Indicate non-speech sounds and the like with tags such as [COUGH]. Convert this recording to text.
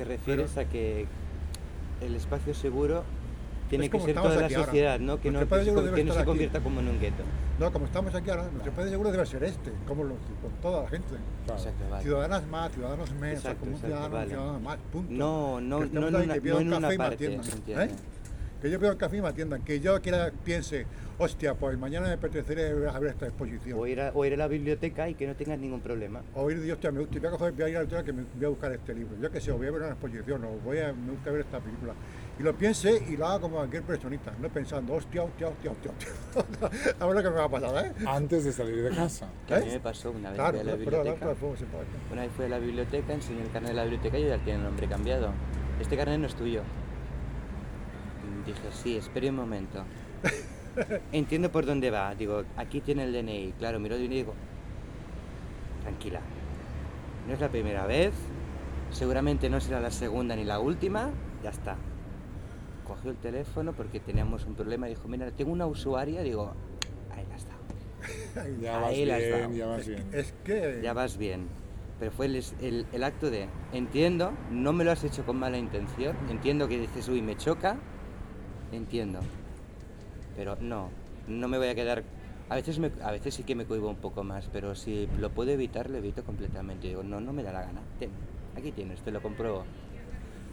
te refieres a que el espacio seguro tiene que ser toda la ahora. sociedad, ¿no? Que no, que espacio no se aquí. convierta como en un gueto. No, como estamos aquí ahora, nuestro país seguro debe ser este, como los, con toda la gente. Claro. Exacto, vale. Ciudadanas más, ciudadanos menos, o sea, Exacto, como un ciudadano, vale. ciudadano más, punto. No, no, no en una, no en una parte, atiendan, ¿se ¿eh? Que yo pido un café y me atiendan, que yo quiera, piense, hostia, pues mañana me apetecería ver- a ver esta exposición. O ir, a, o ir a la biblioteca y que no tengas ningún problema. O ir de hostia, me gusta, voy a, coger, voy a ir a la biblioteca que me voy a buscar este libro. Yo que sé, o voy a ver una exposición, o voy a, me gusta ver esta película. Y lo piense y lo haga como cualquier personita, no pensando, hostia, hostia, hostia, hostia, hostia. [LAUGHS] a ver lo que me va a pasar, ¿eh? Antes de salir de casa. Que a mí ¿Eh? me pasó una vez Claro, fui a la biblioteca. puede. Una vez fui a la biblioteca, enseñé el carnet de la biblioteca y ya tiene el nombre cambiado. Este carnet no es tuyo. Dije, sí, espere un momento. [LAUGHS] Entiendo por dónde va. Digo, aquí tiene el DNI. Claro, miro el DNI y digo, tranquila. No es la primera vez. Seguramente no será la segunda ni la última. Ya está. Cogió el teléfono porque teníamos un problema dijo, mira, tengo una usuaria. Digo, ahí la está. [LAUGHS] Ya vas Ahí bien, ya vas bien. Es que... Ya vas bien. Pero fue el, el- el acto de, entiendo, no me lo has hecho con mala intención, entiendo que dices, uy, me choca, entiendo. Pero no, no me voy a quedar... A veces, me- a veces sí que me cohibo un poco más, pero si lo puedo evitar, lo evito completamente. Digo, no, no me da la gana. Aquí tienes, te lo compruebo.